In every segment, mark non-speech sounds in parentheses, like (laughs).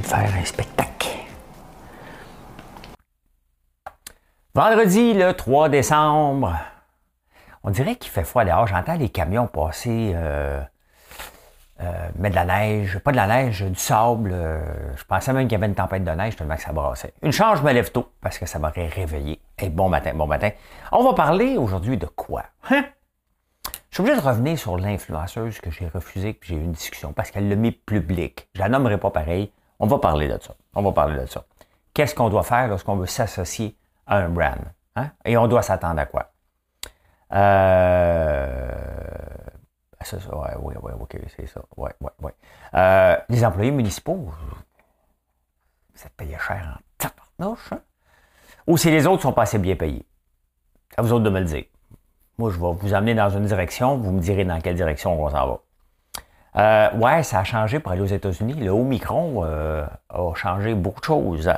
De faire un spectacle. Vendredi, le 3 décembre, on dirait qu'il fait froid dehors. J'entends les camions passer, euh, euh, mettre de la neige, pas de la neige, du sable. euh, je pensais même qu'il y avait une tempête de neige tellement que ça brassait. Une chance, je me lève tôt parce que ça m'aurait réveillé. Bon matin, bon matin. On va parler aujourd'hui de quoi? Hein? Je suis obligé de revenir sur l'influenceuse que j'ai refusée, que j'ai eu une discussion parce qu'elle l'a mis public. Je la nommerai pas pareil. On va parler de ça. On va parler de ça. Qu'est-ce qu'on doit faire lorsqu'on veut s'associer à un brand? Hein? Et on doit s'attendre à quoi? Euh... Ça, ouais, ok, c'est ça. Euh, les employés municipaux, ça te payait cher en hein? Ou si les autres sont pas assez bien payés? À vous autres de me le dire. Moi, je vais vous amener dans une direction, vous me direz dans quelle direction on s'en va. Euh, ouais, ça a changé pour aller aux États-Unis. Le Omicron euh, a changé beaucoup de choses.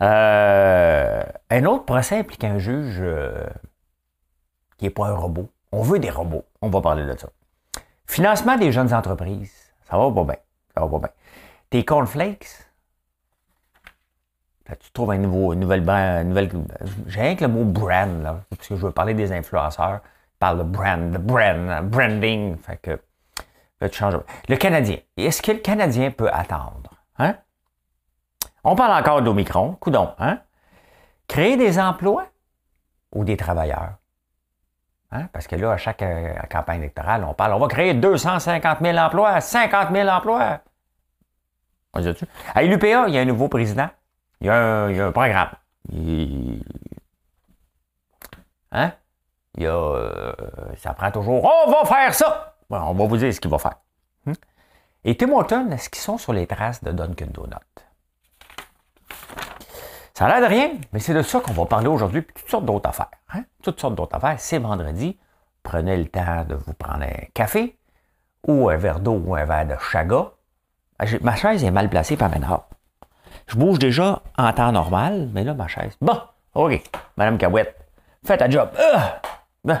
Euh, un autre procès implique un juge qui n'est pas un robot. On veut des robots. On va parler de ça. Financement des jeunes entreprises. Ça va pas bien. Ça va pas bien. Tes cornflakes. Tu trouves un nouveau, nouvelle nouvelle, j'ai rien que le mot brand, là, parce que je veux parler des influenceurs. Je parle de brand, de brand, branding. Fait que, Le Canadien. Est-ce que le Canadien peut attendre? Hein? On parle encore d'Omicron. Coudon, hein? Créer des emplois ou des travailleurs? Hein? Parce que là, à chaque euh, campagne électorale, on parle, on va créer 250 000 emplois, 50 000 emplois. On dit À l'UPA, il y a un nouveau président. Il y a un, il y a programme. Hein? Il y a, euh, ça prend toujours, on va faire ça! On va vous dire ce qu'il va faire. Hum? Et Tim Horton, est-ce qu'ils sont sur les traces de Dunkin' Donut? Ça a l'air de rien, mais c'est de ça qu'on va parler aujourd'hui, puis toutes sortes d'autres affaires. Hein? Toutes sortes d'autres affaires. C'est vendredi. Prenez le temps de vous prendre un café, ou un verre d'eau, ou un verre de chaga. Ma chaise est mal placée par maintenant. Je bouge déjà en temps normal, mais là, ma chaise. Bon, OK. Madame Cahouette, faites ta job. Euh, ben.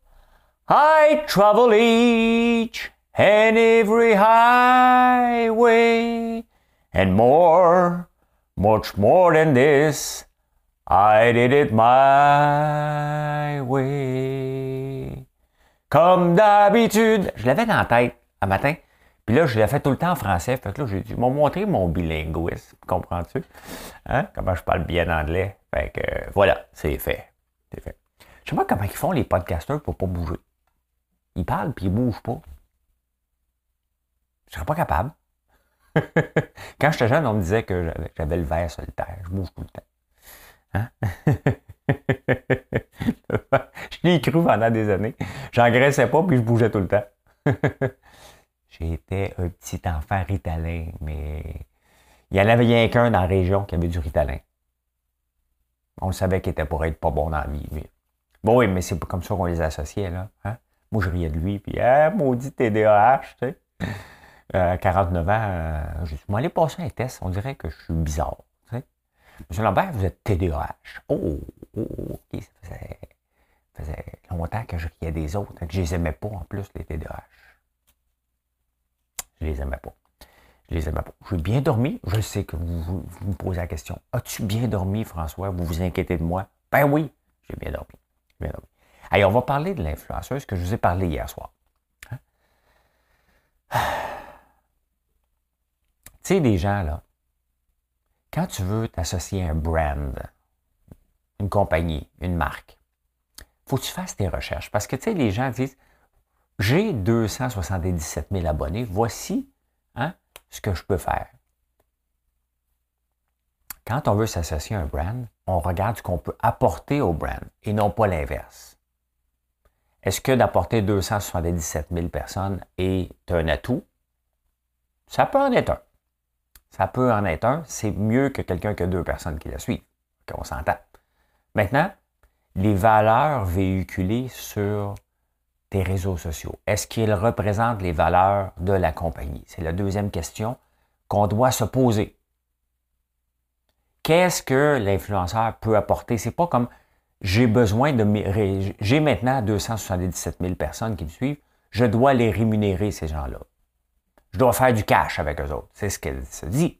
I travel each and every highway and more, much more than this. I did it my way. Comme d'habitude. Je l'avais dans la tête un matin. Puis là, je l'ai fait tout le temps en français. Fait que là, j'ai dû m'ont montré mon bilinguisme. Comprends-tu? Hein? Comment je parle bien anglais. Fait que euh, voilà, c'est fait. C'est fait. Je sais pas comment ils font les podcasteurs pour pas bouger. Ils parlent puis ils bougent pas. Je serais pas capable. (laughs) Quand j'étais jeune, on me disait que j'avais- le verre solitaire. Je bouge tout le temps. Hein? (laughs) je l'ai cru pendant des années. J'engraissais pas, puis je bougeais tout le temps. (laughs) J'étais un petit enfant ritalin, mais il y en avait rien qu'un dans la région qui avait du ritalin. On savait qu'il était pour être pas bon dans la vie. Bon, oui, mais c'est comme ça qu'on les associait, là. Hein? Moi, je riais de lui, puis, ah, maudit TDAH, tu sais. Euh, à 49 ans, euh, je suis allé passer un test. On dirait que je suis bizarre. tu sais. Monsieur Lambert, vous êtes TDAH. Oh, oh, oh, ok, ça faisait, longtemps que je riais des autres, que je les aimais pas en plus, les TDAH. Je les aimais pas. Je les aimais pas. J'ai bien dormi. Je sais que vous, vous- me posez la question. As-tu bien dormi, François? Vous vous inquiétez de moi? Ben oui, j'ai bien dormi. Bien dormi. Allez, on va parler de l'influenceuse que je vous ai parlé hier soir. Hein? Tu sais, des gens, là, quand tu veux t'associer à un brand, une compagnie, une marque, faut que tu fasses tes recherches. Parce que, tu sais, les gens disent, j'ai 277 000 abonnés, voici hein, ce que je peux faire. Quand on veut s'associer à un brand, on regarde ce qu'on peut apporter au brand et non pas l'inverse. Est-ce que d'apporter 277 000 personnes est un atout? Ça peut en être un. Ça peut en être un. C'est mieux que quelqu'un qui a deux personnes qui la suivent. on s'entend. Maintenant, les valeurs véhiculées sur tes réseaux sociaux, est-ce qu'ils représentent les valeurs de la compagnie? C'est la deuxième question qu'on doit se poser. Qu'est-ce que l'influenceur peut apporter? C'est pas comme j'ai besoin de. J'ai maintenant 277 000 personnes qui me suivent. Je dois les rémunérer, ces gens-là. Je dois faire du cash avec eux autres. C'est ce qu'elle se dit.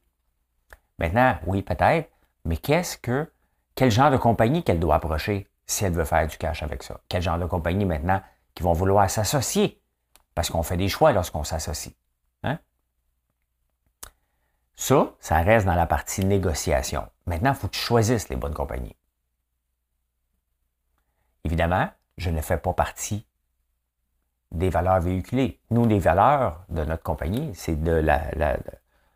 Maintenant, oui, peut-être, mais qu'est-ce que. Quel genre de compagnie qu'elle doit approcher si elle veut faire du cash avec ça? Quel genre de compagnie maintenant qui vont vouloir s'associer? Parce qu'on fait des choix lorsqu'on s'associe. Hein? Ça, ça reste dans la partie négociation. Maintenant, il faut que tu choisisses les bonnes compagnies. Évidemment, je ne fais pas partie des valeurs véhiculées. Nous, les valeurs de notre compagnie, c'est de, la,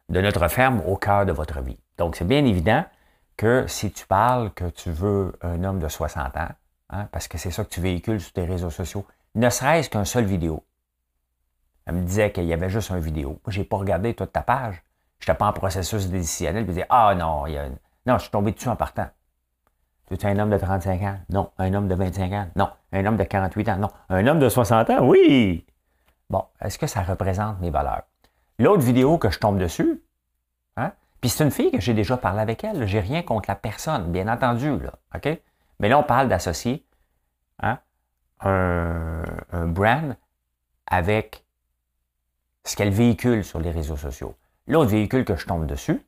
de notre ferme au cœur de votre vie. Donc, c'est bien évident que si tu parles que tu veux un homme de 60 ans, hein, parce que c'est ça que tu véhicules sur tes réseaux sociaux, ne serait-ce qu'un seul vidéo. Elle me disait qu'il y avait juste un vidéo. N'ai pas regardé toute ta page. Je n'étais pas en processus décisionnel. Je me disais, ah non, il y a non, je suis tombé dessus en partant. Tu es un homme de 35 ans? Non. Un homme de 25 ans? Non. Un homme de 48 ans? Non. Un homme de 60 ans? Oui! Bon, est-ce que ça représente mes valeurs? L'autre vidéo que je tombe dessus, hein? Puis c'est une fille que j'ai déjà parlé avec elle. J'ai rien contre la personne, bien entendu, là. OK? Mais là, on parle d'associer hein, un, un brand avec ce qu'elle véhicule sur les réseaux sociaux. L'autre véhicule que je tombe dessus,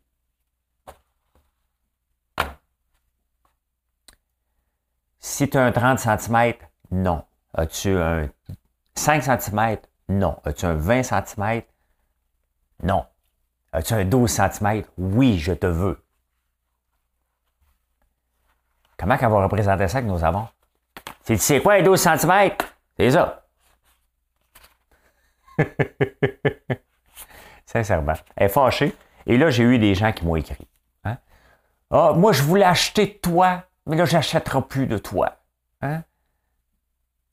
Si tu as un 30 cm, non. As-tu un 5 cm? Non. As-tu un 20 cm? Non. As-tu un 12 cm? Oui, je te veux. Comment qu'on va représenter ça que nous avons? Tu sais quoi, un 12 cm? C'est ça. (laughs) Sincèrement. Elle est fâchée. Et là, j'ai eu des gens qui m'ont écrit. Hein? Ah, moi, je voulais acheter toi mais là, j'achèterai plus de toi. Hein?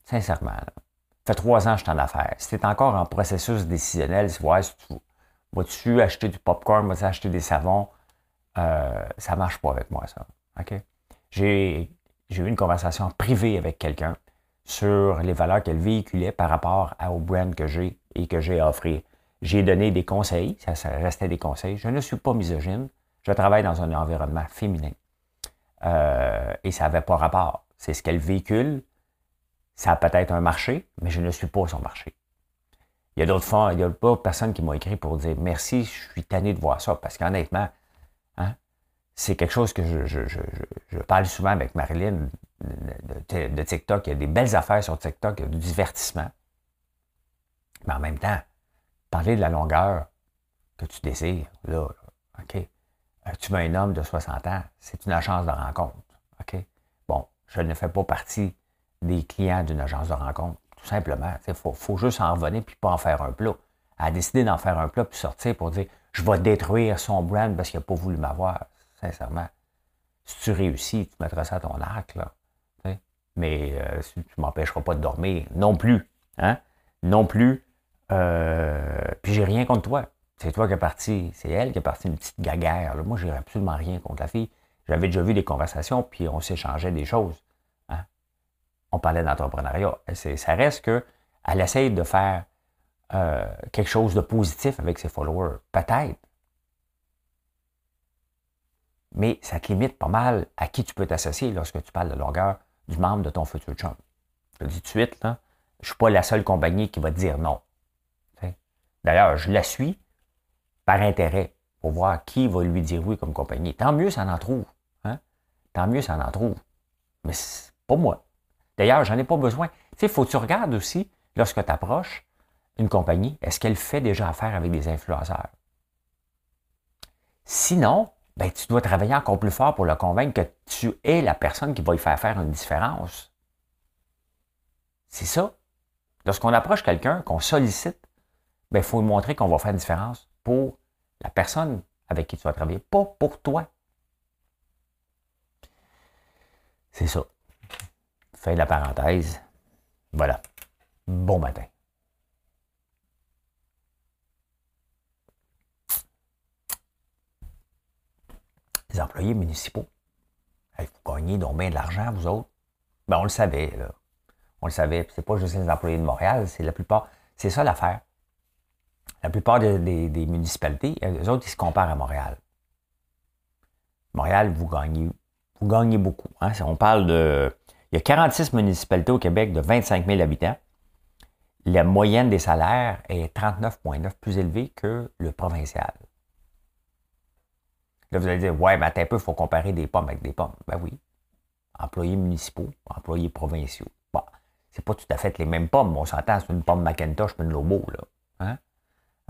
Sincèrement. Ça fait trois ans que je suis en affaires. Si tu es encore en processus décisionnel, tu vas-tu acheter du popcorn, vas-tu acheter des savons, euh, ça ne marche pas avec moi, ça. OK? J'ai eu une conversation privée avec quelqu'un sur les valeurs qu'elle véhiculait par rapport au brand que j'ai et que j'ai à offrir. J'ai donné des conseils, ça, ça restait des conseils. Je ne suis pas misogyne, je travaille dans un environnement féminin. Euh, et ça n'avait pas rapport. C'est ce qu'elle véhicule. Ça a peut-être un marché, mais je ne suis pas son marché. Il y a d'autres fois, il y a d'autres personnes qui m'ont écrit pour dire merci, je suis tanné de voir ça, parce qu'honnêtement, hein, c'est quelque chose que je, parle souvent avec Marilyn de, TikTok. Il y a des belles affaires sur TikTok, il y a du divertissement. Mais en même temps, parler de la longueur que tu désires, là, OK? Euh, tu veux un homme de 60 ans, c'est une agence de rencontre. OK? Bon, je ne fais pas partie des clients d'une agence de rencontre. Tout simplement. Il faut, juste en revenir puis pas en faire un plat. Elle a décidé d'en faire un plat puis sortir pour dire je vais détruire son brand parce qu'il n'a pas voulu m'avoir. Sincèrement. Si tu réussis, tu mettras ça à ton arc, là. Mais euh, tu ne m'empêcheras pas de dormir non plus. Hein? Non plus. Euh, puis j'ai rien contre toi. C'est toi qui es parti, c'est elle qui est partie une petite gaguère. Moi, j'ai absolument rien contre la fille. J'avais déjà vu des conversations, puis on s'échangeait des choses. Hein. On parlait d'entrepreneuriat. Ça reste qu'elle essaye de faire euh, quelque chose de positif avec ses followers. Peut-être. Mais ça te limite pas mal à qui tu peux t'associer lorsque tu parles de longueur du membre de ton futur chum. Je le dis tout de suite, là, je ne suis pas la seule compagnie qui va te dire non. D'ailleurs, je la suis, par intérêt pour voir qui va lui dire oui comme compagnie. Tant mieux, ça en trouve. Hein? Tant mieux, ça en trouve. Mais pas moi. D'ailleurs, j'en ai pas besoin. Tu sais, faut que tu regardes aussi, lorsque tu approches une compagnie, est-ce qu'elle fait déjà affaire avec des influenceurs? Sinon, ben, tu dois travailler encore plus fort pour le convaincre que tu es la personne qui va y faire faire une différence. C'est ça. Lorsqu'on approche quelqu'un, qu'on sollicite, il ben, faut lui montrer qu'on va faire une différence pour la personne avec qui tu vas travailler, pas pour toi. C'est ça. Fais la parenthèse. Voilà. Bon matin. Les employés municipaux. vous gagnez donc bien de l'argent, vous autres. Ben, on le savait, là. On le savait. C'est pas juste les employés de Montréal, c'est la plupart. C'est ça l'affaire. La plupart des, municipalités, les autres, ils se comparent à Montréal. Montréal, vous gagnez, vous gagnez beaucoup. Hein. On parle de. Il y a 46 municipalités au Québec de 25 000 habitants. La moyenne des salaires est 39,9 plus élevée que le provincial. Là, vous allez dire, ouais, mais attends un peu, il faut comparer des pommes avec des pommes. Ben oui. Employés municipaux, employés provinciaux. Bon, c'est pas tout à fait les mêmes pommes. On s'entend, c'est une pomme Macintosh une Lobo, là. Hein?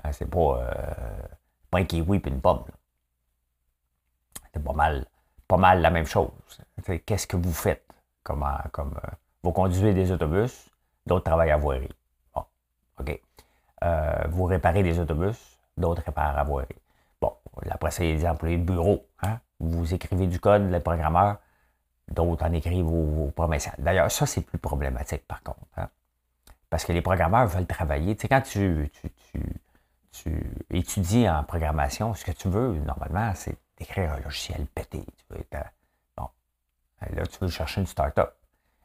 Hein, c'est pas, euh, pas un kiwi et une pomme. C'est pas mal, pas mal la même chose. Qu'est-ce que vous faites? Comme, euh, vous conduisez des autobus, d'autres travaillent à voirie. Bon, OK. Euh, vous réparez des autobus, d'autres réparent à voirie. Bon, après a des employés de bureau. Hein? Vous écrivez du code, les programmeurs, d'autres en écrivent vos, provinciales. D'ailleurs, ça, c'est plus problématique, par contre. Hein? Parce que les programmeurs veulent travailler. Tu sais, quand tu étudies en programmation, ce que tu veux, normalement, c'est d'écrire un logiciel pété. Tu veux bon. Là, tu veux chercher une start-up.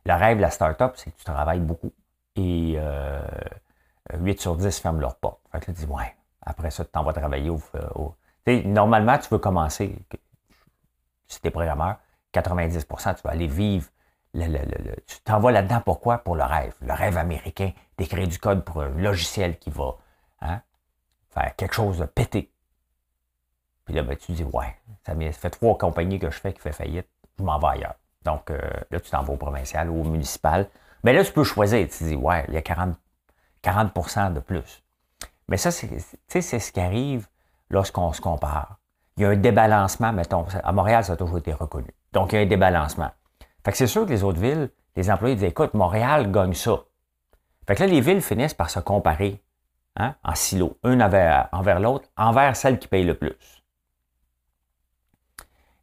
Le rêve de la start-up, c'est que tu travailles beaucoup. Et 8 euh, sur 10 ferment leur porte. Fait que là, tu dis, ouais, après ça, tu t'en vas travailler au. normalement, tu veux commencer, si tu es programmeur, 90% tu vas aller vivre. tu t'en vas là-dedans pourquoi? Pour le rêve. Le rêve américain d'écrire du code pour un logiciel qui va. Hein, faire quelque chose de pété. Puis là, ben, tu dis, ouais, ça, fait trois compagnies que je fais qui fait faillite, je m'en vais ailleurs. Donc, euh, là, tu t'en vas au provincial ou au municipal. Mais là, tu peux choisir. Tu dis, ouais, il y a 40, 40 de plus. Mais ça, c'est ce qui arrive lorsqu'on se compare. Il y a un débalancement, mettons. À Montréal, ça a toujours été reconnu. Donc, il y a un débalancement. Fait que c'est sûr que les autres villes, les employés disent, écoute, Montréal gagne ça. Fait que là, les villes finissent par se comparer. Hein, en silo, un envers, l'autre, envers celle qui paye le plus.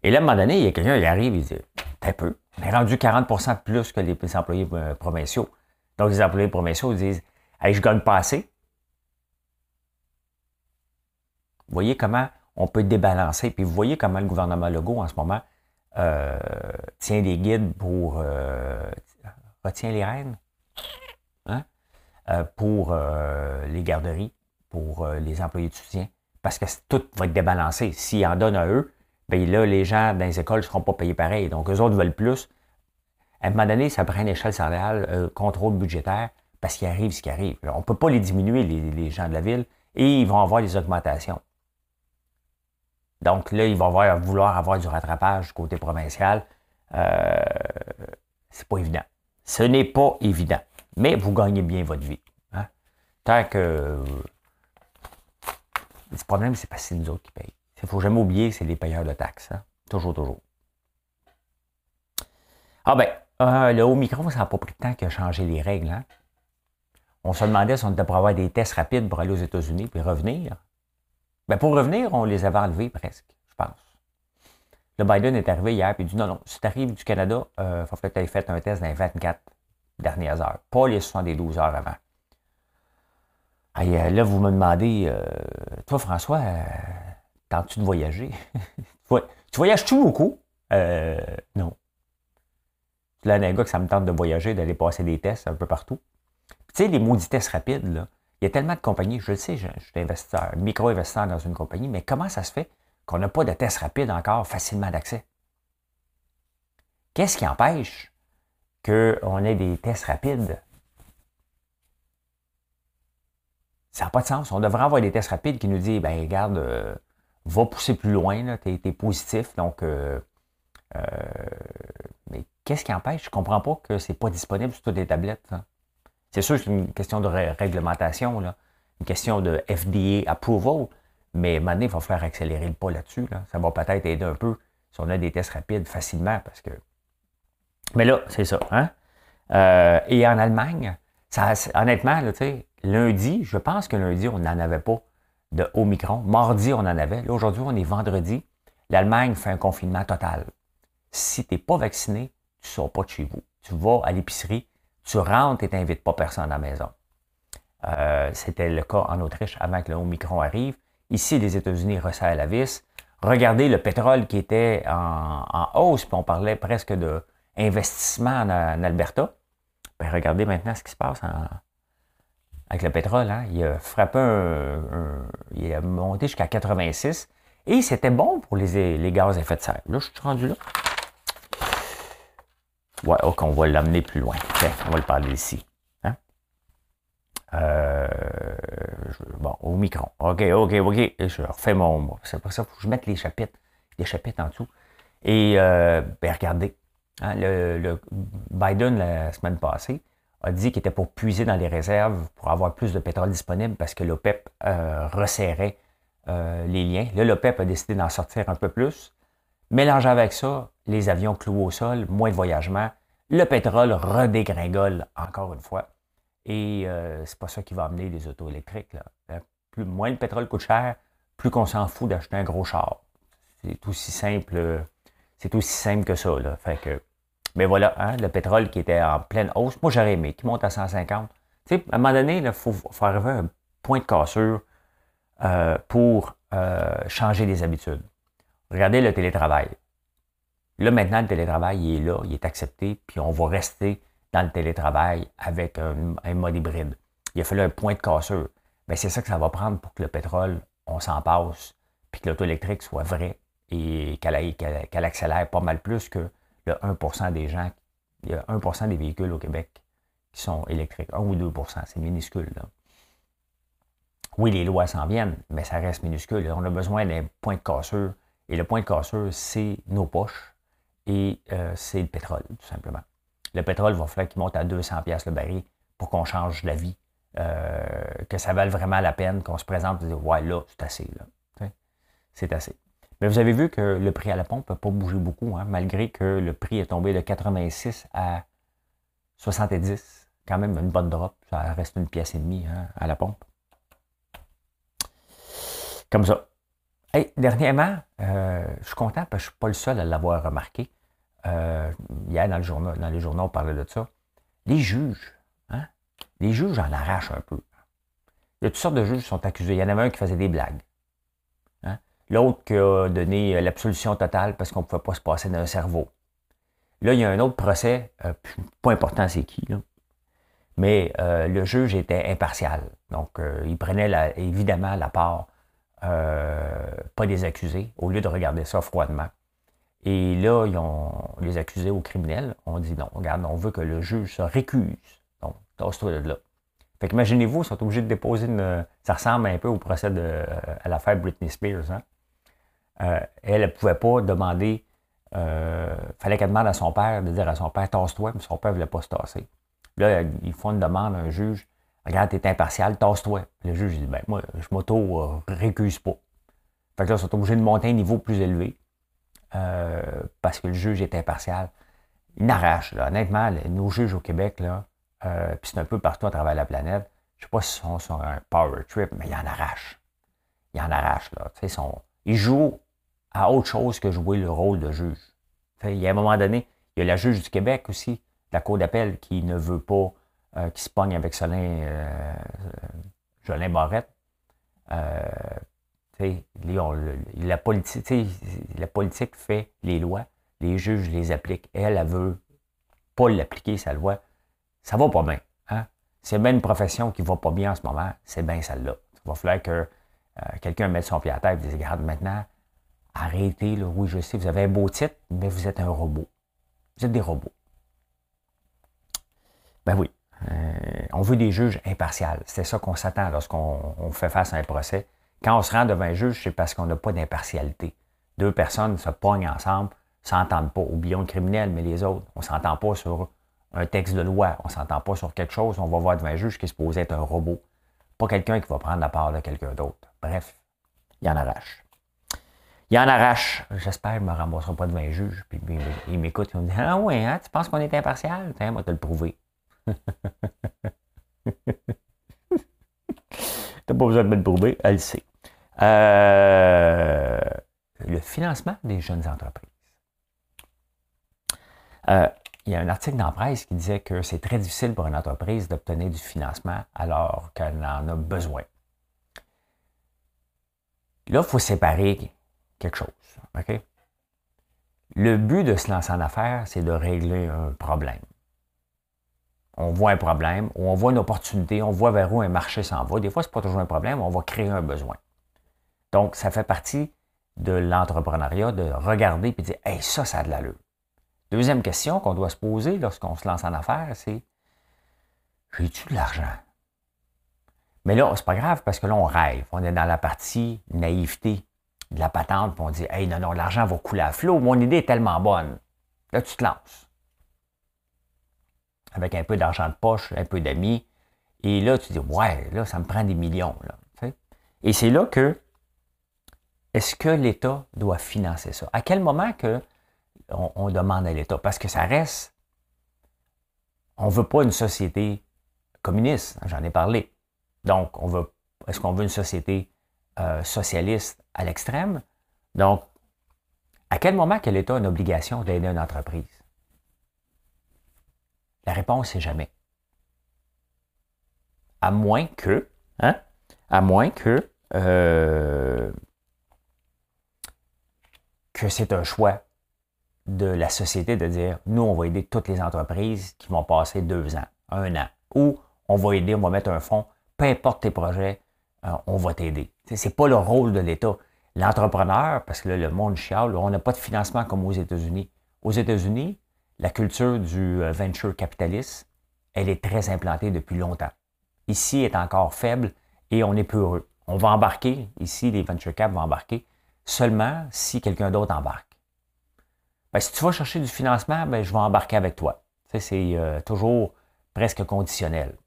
Et là, à un moment donné, il y a quelqu'un qui arrive et dit un peu, on est rendu 40 de plus que les employés euh, provinciaux. Donc, les employés provinciaux disent Hey, je gagne pas assez. Vous voyez comment on peut débalancer, puis vous voyez comment le gouvernement Legault, en ce moment, euh, tient des guides pour. Euh, retient les rênes? Pour euh, les garderies, pour euh, les employés de soutien, parce que tout va être débalancé. S'ils en donnent à eux, bien là, les gens dans les écoles ne seront pas payés pareil. Donc, eux autres veulent plus. À un moment donné, ça prend une échelle salariale, contrôle budgétaire, parce qu'il arrive ce qui arrive. on ne peut pas les diminuer, les, gens de la ville, et ils vont avoir des augmentations. Donc là, ils vont vouloir avoir du rattrapage du côté provincial. Euh, c'est pas évident. Ce n'est pas évident mais vous gagnez bien votre vie. Hein? Tant que. Le problème, c'est pas c'est nous autres qui payent. Il ne faut jamais oublier que c'est les payeurs de taxes. Hein? Toujours, toujours. Ah ben, euh, le micro, ça n'a pas pris de temps qu'il a changé les règles. Hein? On se demandait si on devrait avoir des tests rapides pour aller aux États-Unis puis revenir. Ben, pour revenir, on les avait enlevés presque, je pense. Le Biden est arrivé hier et il dit non, non, si tu arrives du Canada, il euh, faut que tu aies fait un test dans les 24 dernières heures, pas les 72 heures avant. Euh, là, vous me demandez, euh, toi, François, euh, tentes-tu de voyager? (laughs) tu voyages-tu beaucoup? non. Là, un gars que ça me tente de voyager, d'aller passer des tests un peu partout. Tu sais, les maudits tests rapides, là, il y a tellement de compagnies, je le sais, je, suis investisseur, micro-investisseur dans une compagnie, mais comment ça se fait qu'on n'a pas de tests rapides encore facilement d'accès? Qu'est-ce qui empêche qu'on ait des tests rapides. Ça n'a pas de sens. On devrait avoir des tests rapides qui nous disent, ben regarde, euh, va pousser plus loin, tu es, positif, donc... Euh, euh, mais qu'est-ce qui empêche? Je ne comprends pas que ce n'est pas disponible sur toutes les tablettes. C'est sûr que c'est une question de réglementation, une question de FDA approval, Mais maintenant, il va falloir accélérer le pas là-dessus. Ça va peut-être aider un peu si on a des tests rapides facilement parce que. Mais là, c'est ça. Hein? Euh, et en Allemagne, ça, honnêtement, là, lundi, je pense que lundi, on n'en avait pas de Omicron. Mardi, on en avait. Là, aujourd'hui, on est vendredi. L'Allemagne fait un confinement total. Si tu n'es pas vacciné, tu ne sors pas de chez vous. Tu vas à l'épicerie, tu rentres et tu n'invites pas personne à la maison. Euh, c'était le cas en Autriche avant que le Omicron arrive. Ici, les États-Unis resserrent la vis. Regardez le pétrole qui était en, hausse, puis on parlait presque d'investissement en, Alberta. Ben, regardez maintenant ce qui se passe avec le pétrole. Hein. Il a frappé un, il a monté jusqu'à 86. Et c'était bon pour les, les, gaz à effet de serre. Là, je suis rendu là. Ouais, ok, on va l'amener plus loin. on va le parler ici. Hein. Euh, bon, au micron. OK, OK, OK. Je refais mon. C'est pour ça qu'il faut que je mette les chapitres, les chapitres en dessous. Et euh, ben, regardez, hein, Biden, la semaine passée, a dit qu'il était pour puiser dans les réserves pour avoir plus de pétrole disponible parce que l'OPEP euh, resserrait euh, les liens. Là, l'OPEP a décidé d'en sortir un peu plus. Mélangé avec ça, les avions cloués au sol, moins de voyagement, le pétrole redégringole encore une fois. Et euh, c'est pas ça qui va amener les autos électriques. Là. Plus, moins le pétrole coûte cher, plus qu'on s'en fout d'acheter un gros char. C'est aussi simple, c'est aussi simple que ça. Fait mais voilà, hein, le pétrole qui était en pleine hausse, moi j'aurais aimé, qui monte à 150. Tu sais, à un moment donné, il faut, arriver à un point de cassure euh, pour euh, changer les habitudes. Regardez le télétravail. Là, maintenant, le télétravail, il est là, il est accepté, puis on va rester dans le télétravail avec un, mode hybride. Il a fallu un point de cassure. Mais c'est ça que ça va prendre pour que le pétrole, on s'en passe, puis que l'auto électrique soit vrai et qu'elle accélère pas mal plus que le 1 des gens. Il y a 1% des véhicules au Québec qui sont électriques. 1 ou 2% c'est minuscule. Oui, les lois s'en viennent, mais ça reste minuscule. On a besoin d'un point de cassure. Et le point de cassure, c'est nos poches et euh, c'est le pétrole, tout simplement. Le pétrole va falloir qu'il monte à 200 pièces le baril pour qu'on change la vie, euh, que ça vaille vraiment la peine, qu'on se présente et dire ouais là c'est assez c'est assez. Mais vous avez vu que le prix à la pompe n'a pas bougé beaucoup, hein, malgré que le prix est tombé de 86 à 70. Quand même une bonne drop. Ça reste une pièce et demie hein, à la pompe. Comme ça. Et dernièrement, euh, je suis content parce que je ne suis pas le seul à l'avoir remarqué. Euh, hier, dans, dans les journaux, on parlait de ça. Les juges, hein? les juges en arrachent un peu. Il y a toutes sortes de juges qui sont accusés. Il y en avait un qui faisait des blagues. L'autre qui a donné l'absolution totale parce qu'on ne pouvait pas se passer d'un cerveau. Là, il y a un autre procès, euh, pas important c'est qui, mais euh, le juge était impartial. Donc, il prenait évidemment la part, pas des accusés, au lieu de regarder ça froidement. Et là, ils ont les accusés aux criminels. On dit non, regarde, on veut que le juge se récuse. Donc, tasse-toi de là. Fait qu'imaginez-vous, ils sont obligés de déposer une. Ça ressemble un peu au procès de, à l'affaire Britney Spears. Hein? Euh, elle ne pouvait pas demander. Il euh, fallait qu'elle demande à son père de dire à son père tasse-toi, mais son père ne voulait pas se tasser. Là, ils font une demande à un juge Regarde, t'es impartial, tasse-toi. Le juge dit ben, moi, je m'auto-récuse pas. Fait que là, ils sont obligés de monter un niveau plus élevé. Euh, parce que le juge est impartial. Il n'arrache, honnêtement, nos juges au Québec, là, euh, puis c'est un peu partout à travers la planète, je sais pas s'ils sont sur un power trip, mais ils en arrachent. Ils en arrachent. Là. ils jouent à autre chose que jouer le rôle de juge. il y a un moment donné, il y a la juge du Québec aussi, la Cour d'appel, qui ne veut pas, euh, qui se pogne avec Solin, euh, Jolin Barrette la politique fait les lois, les juges les appliquent. Elle, elle veut pas l'appliquer, sa loi. Ça va pas bien. Hein? C'est bien une profession qui va pas bien en ce moment, c'est bien celle-là. Il va falloir que euh, quelqu'un mette son pied à terre et dise Regarde, maintenant, arrêtez. Là. Oui, je sais, vous avez un beau titre, mais vous êtes un robot. Vous êtes des robots. Ben oui. Euh, on veut des juges impartials. C'est ça qu'on s'attend lorsqu'on fait face à un procès. Quand on se rend devant un juge, c'est parce qu'on n'a pas d'impartialité. Deux personnes se pognent ensemble, s'entendent pas. Oublions le criminel, mais les autres. On s'entend pas sur un texte de loi. On s'entend pas sur quelque chose. On va voir devant un juge qui est supposé être un robot. Pas quelqu'un qui va prendre la part de quelqu'un d'autre. Bref. Il en arrache. Il en arrache. J'espère qu'il ne me remboursera pas devant un juge. Puis, il m'écoute, il me dit Ah ouais, hein, tu penses qu'on est impartial? Tiens, moi, te le prouver. (laughs) Tu n'as pas besoin de me le prouver, elle le sait. Euh, le financement des jeunes entreprises. Euh, il y a un article dans presse qui disait que c'est très difficile pour une entreprise d'obtenir du financement alors qu'elle en a besoin. Là, il faut séparer quelque chose. Le but de se lancer en affaires, c'est de régler un problème. On voit un problème, on voit une opportunité, on voit vers où un marché s'en va. Des fois, ce n'est pas toujours un problème, on va créer un besoin. Donc, ça fait partie de l'entrepreneuriat de regarder et de dire Hey, ça, ça a de l'allure. Deuxième question qu'on doit se poser lorsqu'on se lance en affaires, c'est J'ai-tu de l'argent? Mais là, c'est pas grave parce que là, on rêve. On est dans la partie naïveté de la patente, puis on dit Hey, non, non, l'argent va couler à flot. Mon idée est tellement bonne. Là, tu te lances. Avec un peu d'argent de poche, un peu d'amis. Et là, tu dis Ouais, là, ça me prend des millions. Là. Et c'est là que est-ce que l'État doit financer ça? À quel moment que on, demande à l'État? Parce que ça reste. On ne veut pas une société communiste, j'en ai parlé. Donc, on veut. Est-ce qu'on veut une société euh, socialiste à l'extrême? Donc, à quel moment que l'État a une obligation d'aider une entreprise? La réponse est jamais. À moins que, hein? À moins que, euh, que c'est un choix de la société de dire, nous, on va aider toutes les entreprises qui vont passer deux ans, un an, ou on va aider, on va mettre un fonds, peu importe tes projets, on va t'aider. Ce n'est pas le rôle de l'État. L'entrepreneur, parce que le monde chiale, on n'a pas de financement comme aux États-Unis. Aux États-Unis, la culture du euh, venture capitaliste, elle est très implantée depuis longtemps. Ici, elle est encore faible et on est peureux. On va embarquer, ici, les venture cap vont embarquer seulement si quelqu'un d'autre embarque. Ben, si tu vas chercher du financement, ben, je vais embarquer avec toi. c'est euh, toujours presque conditionnel.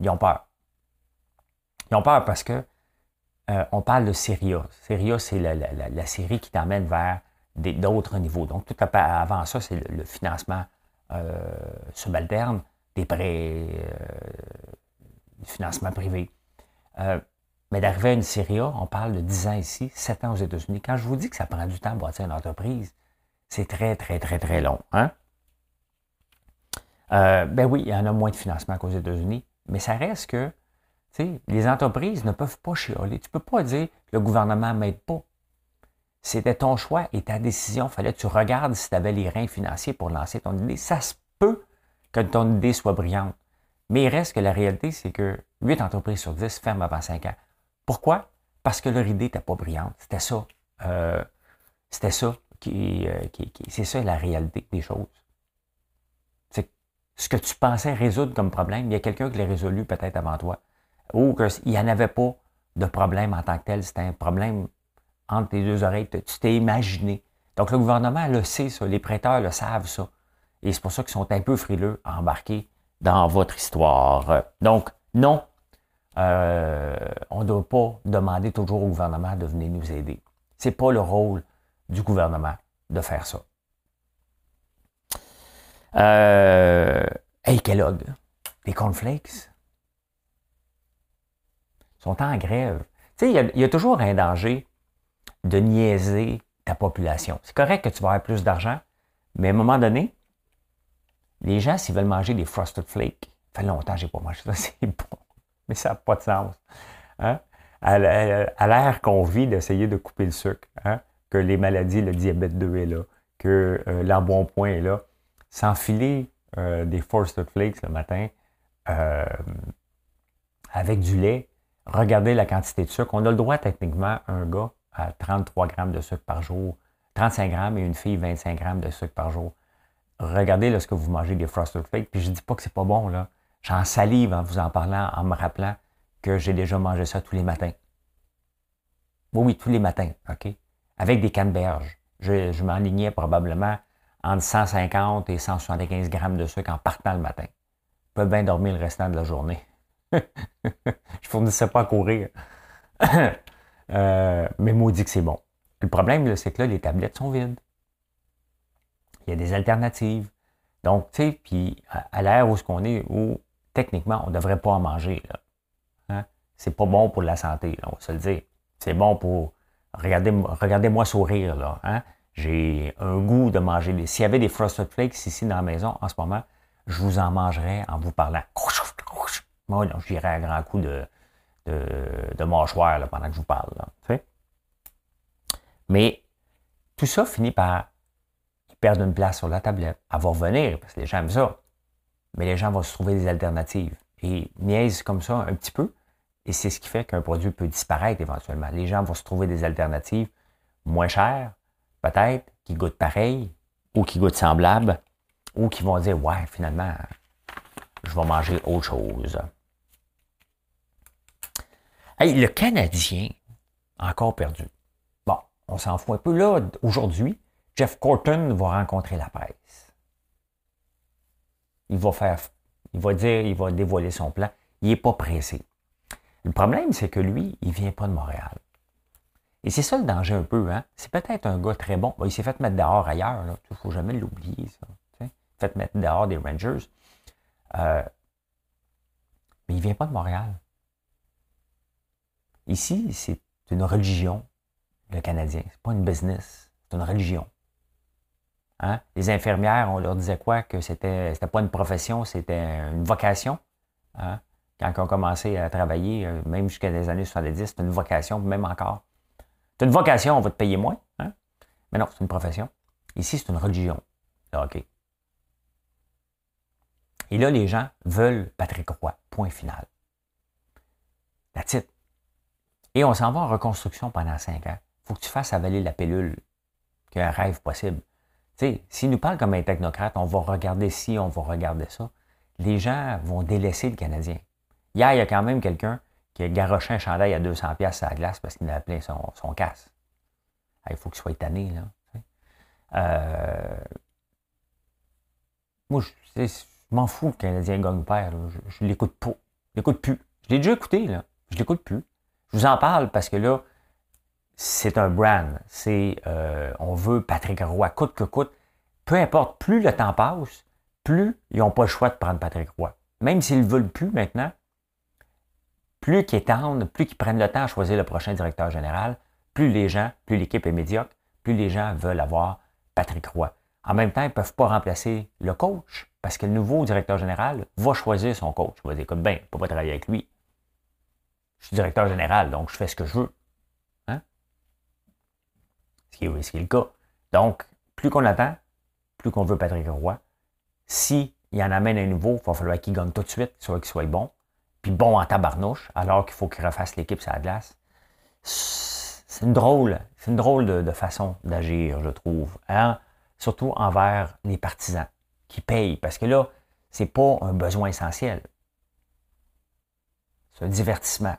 Ils ont peur. Ils ont peur parce que euh, on parle de Syria. Syria, c'est la, série qui t'amène vers d'autres niveaux. Donc, tout avant ça, c'est le, financement euh, subalterne, des prêts, du financement privé. mais d'arriver à une Syria, on parle de 10 ans ici, 7 ans aux États-Unis. Quand je vous dis que ça prend du temps à bâtir une entreprise, c'est très, très, très, très long. Hein? Euh, ben oui, il y en a moins de financement qu'aux États-Unis, mais ça reste que les entreprises ne peuvent pas chialer. Tu ne peux pas dire le gouvernement ne m'aide pas. C'était ton choix et ta décision. Il fallait que tu regardes si tu avais les reins financiers pour lancer ton idée. Ça se peut que ton idée soit brillante. Mais il reste que la réalité, c'est que 8 entreprises sur 10 ferment avant 5 ans. Pourquoi? Parce que leur idée n'était pas brillante. C'était ça. Euh, c'était ça. Euh, qui, c'est ça la réalité des choses. Ce que tu pensais résoudre comme problème, il y a quelqu'un qui l'a résolu peut-être avant toi. Ou qu'il n'y en avait pas de problème en tant que tel, c'était un problème entre tes deux oreilles, tu t'es imaginé. Donc le gouvernement le sait, ça, les prêteurs le savent, ça. Et c'est pour ça qu'ils sont un peu frileux à embarquer dans votre histoire. Donc, non, euh, on ne doit pas demander toujours au gouvernement de venir nous aider. Ce n'est pas le rôle du gouvernement de faire ça. Euh, hey, Kellogg, les cornflakes? Sont en grève. Tu sais, il y, a toujours un danger de niaiser ta population. C'est correct que tu vas avoir plus d'argent, mais à un moment donné, les gens, s'ils veulent manger des Frosted Flakes, ça fait longtemps que je n'ai pas mangé ça, (laughs) c'est bon, mais ça n'a pas de sens. Hein? À, l'air qu'on vit d'essayer de couper le sucre. Hein? que les maladies, le diabète 2 est là, que euh, l'embonpoint est là. S'enfiler euh, des Forced Flakes le matin euh, avec du lait, regardez la quantité de sucre. On a le droit techniquement, un gars, à 33 grammes de sucre par jour, 35 grammes et une fille 25 grammes de sucre par jour. Regardez lorsque vous mangez des Frosted Flakes, puis je ne dis pas que c'est pas bon, là. J'en salive en vous en parlant, en me rappelant que j'ai déjà mangé ça tous les matins. Oui, oui, tous les matins, OK? avec des canneberges. Je, je m'enlignais probablement entre 150 et 175 grammes de sucre en partant le matin. Je peux bien dormir le restant de la journée. Je fournissais pas à courir. (coughs) euh, mais maudit que c'est bon. Le problème, c'est que là, les tablettes sont vides. Il y a des alternatives. Donc, tu sais, puis à, l'ère où ce qu'on est, où techniquement, on ne devrait pas en manger. Là. Hein? C'est pas bon pour la santé, on va se le dire. C'est bon pour. Regardez, regardez-moi sourire, là. Hein? J'ai un goût de manger. S'il y avait des Frosted Flakes ici dans la maison en ce moment, je vous en mangerais en vous parlant. Moi, non, j'irais à grand coup de, de, mâchoire pendant que je vous parle. Mais tout ça finit par perdre une place sur la tablette. Elle va revenir, parce que les gens aiment ça. Mais les gens vont se trouver des alternatives. Et niaisent comme ça un petit peu. Et c'est ce qui fait qu'un produit peut disparaître éventuellement. Les gens vont se trouver des alternatives moins chères, peut-être, qui goûtent pareil, ou qui goûtent semblable, ou qui vont dire Ouais, finalement, je vais manger autre chose. Hey, le Canadien, encore perdu. Bon, on s'en fout un peu. Là, aujourd'hui, Jeff Corton va rencontrer la presse. Il va faire, il va dire, il va dévoiler son plan. Il n'est pas pressé. Le problème, c'est que lui, il ne vient pas de Montréal. Et c'est ça le danger un peu. Hein? C'est peut-être un gars très bon. il s'est fait mettre dehors ailleurs. Il ne faut jamais l'oublier, ça. Fait mettre dehors des Rangers. Euh, mais il ne vient pas de Montréal. Ici, c'est une religion, le Canadien. C'est pas une business, c'est une religion. Hein? Les infirmières, on leur disait quoi? Que c'était n'était pas une profession, c'était une vocation. Hein? Quand on commencé à travailler, euh, même jusqu'à les années 70, c'était une vocation, même encore. C'est une vocation, on va te payer moins. Hein? Mais non, c'est une profession. Ici, c'est une religion. OK. Et là, les gens veulent Patrick Roy. Point final. La titre. Et on s'en va en reconstruction pendant cinq ans. Faut que tu fasses avaler la pilule, qu'il rêve possible. Tu sais, s'il nous parle comme un technocrate, on va regarder ci, on va regarder ça. Les gens vont délaisser le Canadien. Hier, il y a quand même quelqu'un qui a garoché un chandail à 200 pièces à la glace parce qu'il a appelé son, son casse. il faut qu'il soit tanné, là. Euh, moi, je, m'en fous que le Canadien gagne père. Je, ne l'écoute pas. Je l'écoute plus. Je l'ai déjà écouté, là. Je l'écoute plus. Je vous en parle parce que là, c'est un brand. C'est, euh, on veut Patrick Roy, coûte que coûte. Peu importe, plus le temps passe, plus ils n'ont pas le choix de prendre Patrick Roy. Même s'ils ne veulent plus maintenant, plus qu'ils étendent, plus qu'ils prennent le temps à choisir le prochain directeur général, plus les gens, plus l'équipe est médiocre, plus les gens veulent avoir Patrick Roy. En même temps, ils ne peuvent pas remplacer le coach parce que le nouveau directeur général va choisir son coach. Il va dire, écoute, ben, je ne peux pas travailler avec lui. Je suis directeur général, donc je fais ce que je veux. Hein? Ce, qui est, le cas. Donc, plus qu'on attend, plus qu'on veut Patrick Roy. S'il y en amène un nouveau, il va falloir qu'il gagne tout de suite, soit qu'il soit bon. Puis bon en tabarnouche, alors qu'il faut qu'il refasse l'équipe sur la glace. C'est une drôle, c'est une drôle de, façon d'agir, je trouve. Hein? Surtout envers les partisans qui payent. Parce que là, c'est pas un besoin essentiel. C'est un divertissement.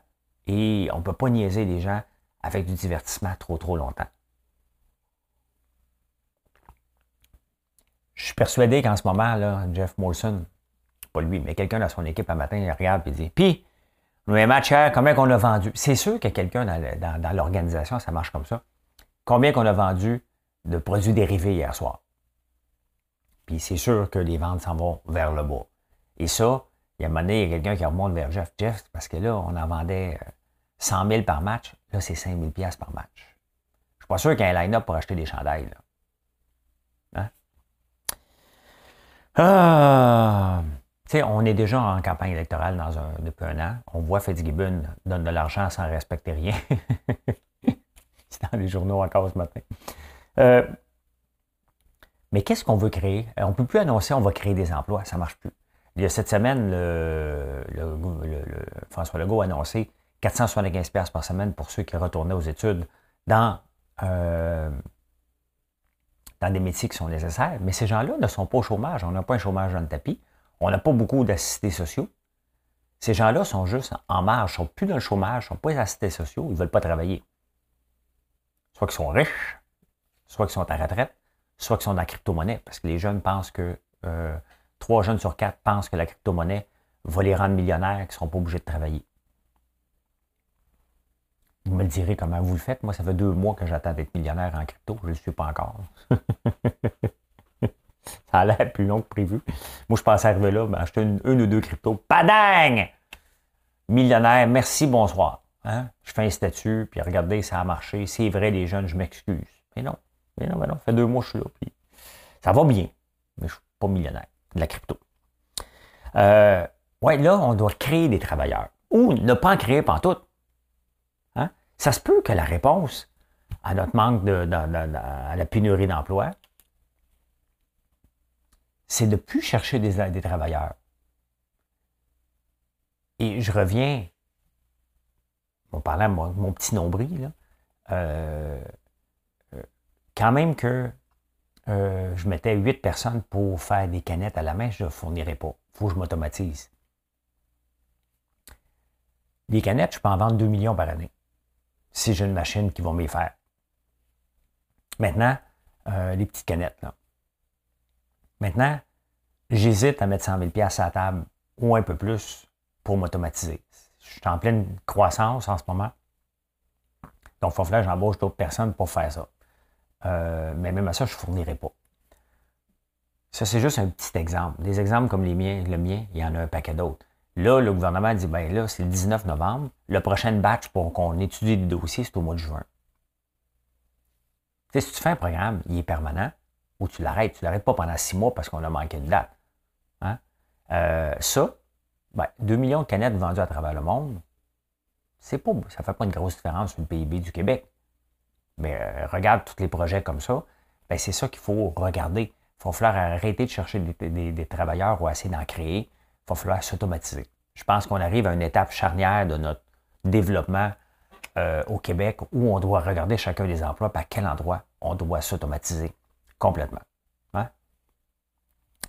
Et on ne peut pas niaiser les gens avec du divertissement trop, trop longtemps. Je suis persuadé qu'en ce moment, Jeff Molson, pas lui, mais quelqu'un dans son équipe un matin, il regarde et dit Puis, le match hier, combien qu'on a vendu C'est sûr que quelqu'un dans, l'organisation, ça marche comme ça. Combien qu'on a vendu de produits dérivés hier soir? Puis c'est sûr que les ventes s'en vont vers le bas. Et ça, il y a un moment donné, il y a quelqu'un qui remonte vers Jeff. Jeff, parce que là, on en vendait 100 000 par match. Là, c'est 5 000 par match. Je ne suis pas sûr qu'il y ait un line-up pour acheter des chandails. Hein? Ah! on est déjà en campagne électorale depuis un an. On voit Fitzgibbon donne de l'argent sans respecter rien. (laughs) c'est dans les journaux encore ce matin. Euh, mais qu'est-ce qu'on veut créer? On ne peut plus annoncer on va créer des emplois. Ça ne marche plus. Il y a cette semaine, le, François Legault a annoncé 475 par semaine pour ceux qui retournaient aux études dans, euh, dans des métiers qui sont nécessaires. Mais ces gens-là ne sont pas au chômage. On n'a pas un chômage dans le tapis. On n'a pas beaucoup d'assistés sociaux. Ces gens-là sont juste en marge, ne sont plus dans le chômage, ne sont pas assistés sociaux, ils ne veulent pas travailler. Soit qu'ils sont riches, soit qu'ils sont à retraite, soit qu'ils sont dans la crypto-monnaie, parce que les jeunes pensent que euh, Trois jeunes sur quatre pensent que la crypto-monnaie va les rendre millionnaires, qu'ils ne seront pas obligés de travailler. Vous me direz comment vous le faites. Moi, ça fait deux mois que j'attends d'être millionnaire en crypto. Je ne le suis pas encore. (laughs) ça a l'air plus long que prévu. Moi, je pensais arriver là, ben, acheter une, ou deux cryptos. Padang! Millionnaire, merci, bonsoir. Hein? Je fais un statut, puis regardez, ça a marché. C'est vrai, les jeunes, je m'excuse. Mais non, mais non, mais non. Ça fait deux mois que je suis là. Puis ça va bien, mais je ne suis pas millionnaire de la crypto. Euh, ouais, là, on doit créer des travailleurs. Ou ne pas en créer tout. Ça se peut que la réponse à notre manque de, à la pénurie d'emploi, c'est de plus chercher des, des travailleurs. Et je reviens, on parlait de mon, petit nombril, là, euh, euh, quand même que euh, je mettais huit personnes pour faire des canettes à la main, je ne fournirais pas. Il faut que je m'automatise. Les canettes, je peux en vendre 2 millions par année si j'ai une machine qui va m'y faire. Maintenant, euh, les petites canettes. Là. Maintenant, j'hésite à mettre 100 000 à la table ou un peu plus pour m'automatiser. Je suis en pleine croissance en ce moment. Donc, il faut que j'embauche d'autres personnes pour faire ça. Euh, mais même à ça, je ne fournirai pas. Ça, c'est juste un petit exemple. Des exemples comme les miens, le mien, il y en a un paquet d'autres. Là, le gouvernement dit, ben là, c'est le 19 novembre. Le prochain batch pour qu'on étudie le dossier, c'est au mois de juin. Si tu fais un programme, il est permanent, ou tu l'arrêtes, tu ne l'arrêtes pas pendant six mois parce qu'on a manqué de date. Hein? Euh, ça, ben, 2 millions de canettes vendues à travers le monde, c'est pas, ça ne fait pas une grosse différence sur le PIB du Québec. Mais euh, regarde tous les projets comme ça, ben, c'est ça qu'il faut regarder. Il va falloir arrêter de chercher des, travailleurs ou essayer d'en créer. Va falloir s'automatiser. Je pense qu'on arrive à une étape charnière de notre développement euh, au Québec où on doit regarder chacun des emplois, à quel endroit on doit s'automatiser complètement. Hein?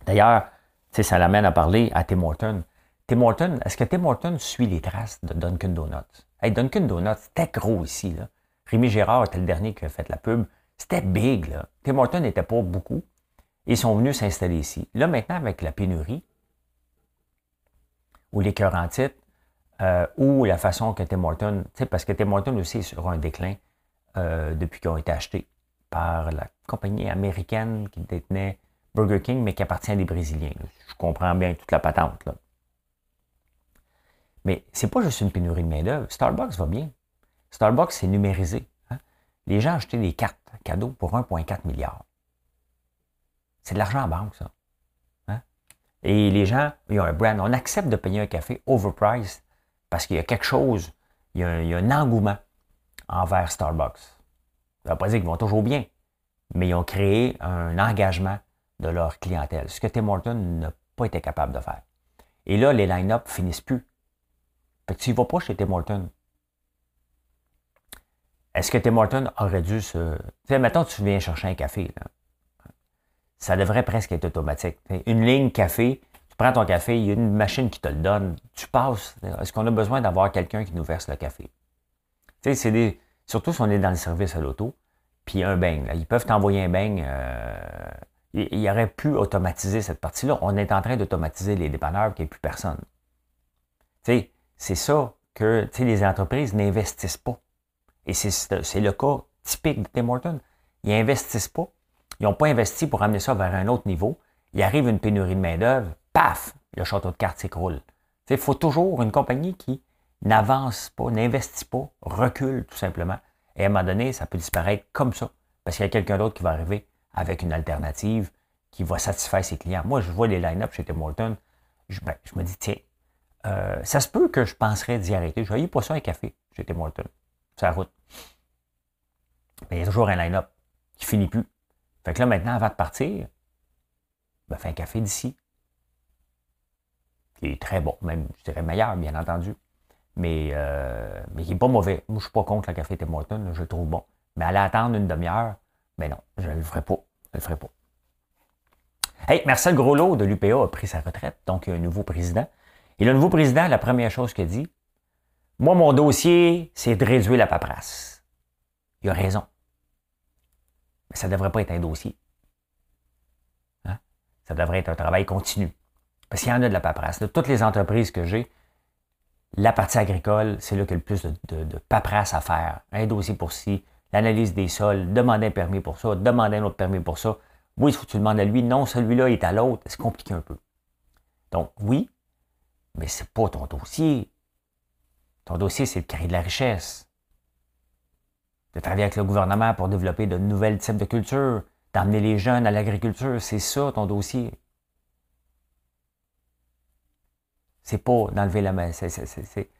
D'ailleurs, ça l'amène à parler à Tim Horton. Tim Horton, est-ce que Tim Horton suit les traces de Dunkin' Donuts? Hey, Dunkin' Donuts, c'était gros ici. Là. Rémi Gérard était le dernier qui a fait la pub. C'était big, là. Tim Hortons n'était pas beaucoup. Ils sont venus s'installer ici. Là, maintenant, avec la pénurie, ou les cœurs en titre, euh, ou la façon que Tim Hortons, parce que Tim Hortons aussi est sur un déclin euh, depuis qu'ils ont été achetés par la compagnie américaine qui détenait Burger King, mais qui appartient à des Brésiliens. Je comprends bien toute la patente. Là. Mais c'est pas juste une pénurie de main-d'œuvre. Starbucks va bien. Starbucks, c'est numérisé. Hein. Les gens achetaient des cartes cadeaux pour 1,4 milliard. C'est de l'argent en banque, ça. Et les gens, ils ont un brand. On accepte de payer un café overpriced parce qu'il y a quelque chose, il y a, un engouement envers Starbucks. Ça ne veut pas dire qu'ils vont toujours bien, mais ils ont créé un engagement de leur clientèle, ce que Tim Hortons n'a pas été capable de faire. Et là, les line-up finissent plus. Fait que tu vas pas chez Tim Hortons, est-ce que Tim Hortons aurait dû se. Tu sais, tu viens chercher un café. Ça devrait presque être automatique. Une ligne café, tu prends ton café, il y a une machine qui te le donne, tu passes. Est-ce qu'on a besoin d'avoir quelqu'un qui nous verse le café? Tu sais. Surtout si on est dans le service à l'auto, puis un beigne. Ils peuvent t'envoyer un beigne. Euh, il, y aurait pu automatiser cette partie-là. On est en train d'automatiser les dépanneurs, qu'il n'y ait plus personne. Tu sais, c'est ça que les entreprises n'investissent pas. Et c'est le cas typique de Tim Hortons. Ils n'investissent pas. Ils n'ont pas investi pour amener ça vers un autre niveau. Il arrive une pénurie de main-d'œuvre, paf, le château de cartes s'écroule. Il faut toujours une compagnie qui n'avance pas, n'investit pas, recule tout simplement. Et à un moment donné, ça peut disparaître comme ça. Parce qu'il y a quelqu'un d'autre qui va arriver avec une alternative qui va satisfaire ses clients. Moi, je vois les line-up chez Tim Hortons. Je, ben, me dis, tiens, euh, ça se peut que je penserais d'y arrêter. Je vais pas ça un café chez Tim Hortons la route. Mais il y a toujours un line-up qui finit plus. Fait que là, maintenant, avant de partir, ben, fais un café d'ici. Qui est très bon, même, je dirais meilleur, bien entendu. Mais, euh, mais qui n'est pas mauvais. Moi, je ne suis pas contre le café Tim Hortons, je le trouve bon. Mais aller attendre une demi-heure, ben non, je ne le ferai pas. Je le ferai pas. Hey, Marcel Groslot de l'UPA a pris sa retraite, donc il y a un nouveau président. Et le nouveau président, la première chose qu'il dit, moi, mon dossier, c'est de réduire la paperasse. Il a raison. Mais ça ne devrait pas être un dossier. Hein? Ça devrait être un travail continu. Parce qu'il y en a de la paperasse. De toutes les entreprises que j'ai, La partie agricole, c'est là qu'il y a le plus de, paperasse à faire. Un dossier pour ci, l'analyse des sols, demander un permis pour ça, demander un autre permis pour ça. Oui, il faut que tu demandes à lui. Non, celui-là est à l'autre. C'est compliqué un peu. Donc, oui, mais c'est pas ton dossier. Ton dossier, c'est de créer de la richesse. De travailler avec le gouvernement pour développer de nouvelles types de cultures, d'amener les jeunes à l'agriculture. C'est ça ton dossier. C'est pas d'enlever la main. C'est.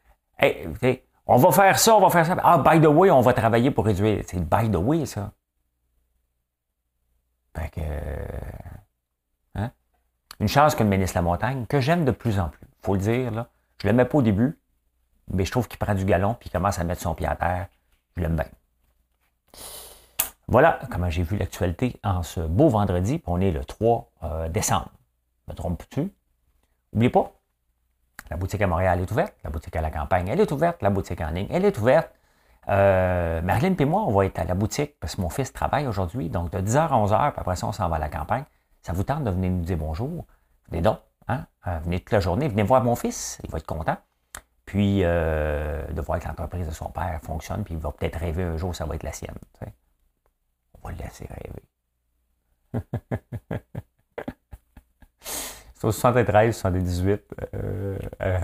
on va faire ça, on va faire ça. Ah, by the way, on va travailler pour réduire. C'est by the way, ça. Fait que. Hein? Une chance que le ministre la Montagne, que j'aime de plus en plus, faut le dire, là. Je l'aimais pas au début, mais je trouve qu'il prend du galon puis il commence à mettre son pied à terre. Je l'aime bien. Voilà comment j'ai vu l'actualité en ce beau vendredi, puis on est le 3 euh, décembre. Me trompe-tu? N'oubliez pas, la boutique à Montréal est ouverte, la boutique à la campagne, elle est ouverte, la boutique en ligne, elle est ouverte. Euh, Marilyn et moi, on va être à la boutique parce que mon fils travaille aujourd'hui. Donc, de 10h à 11h, puis après ça, on s'en va à la campagne. Ça vous tente de venir nous dire bonjour? Venez donc. Hein? Euh, venez toute la journée. Venez voir mon fils. Il va être content. Puis, euh, de voir que l'entreprise de son père fonctionne. Puis, il va peut-être rêver un jour, ça va être la sienne. On va le laisser rêver. C'est au 73, 78,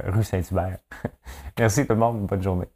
rue Saint-Hubert. (laughs) Merci tout le monde. Bonne journée.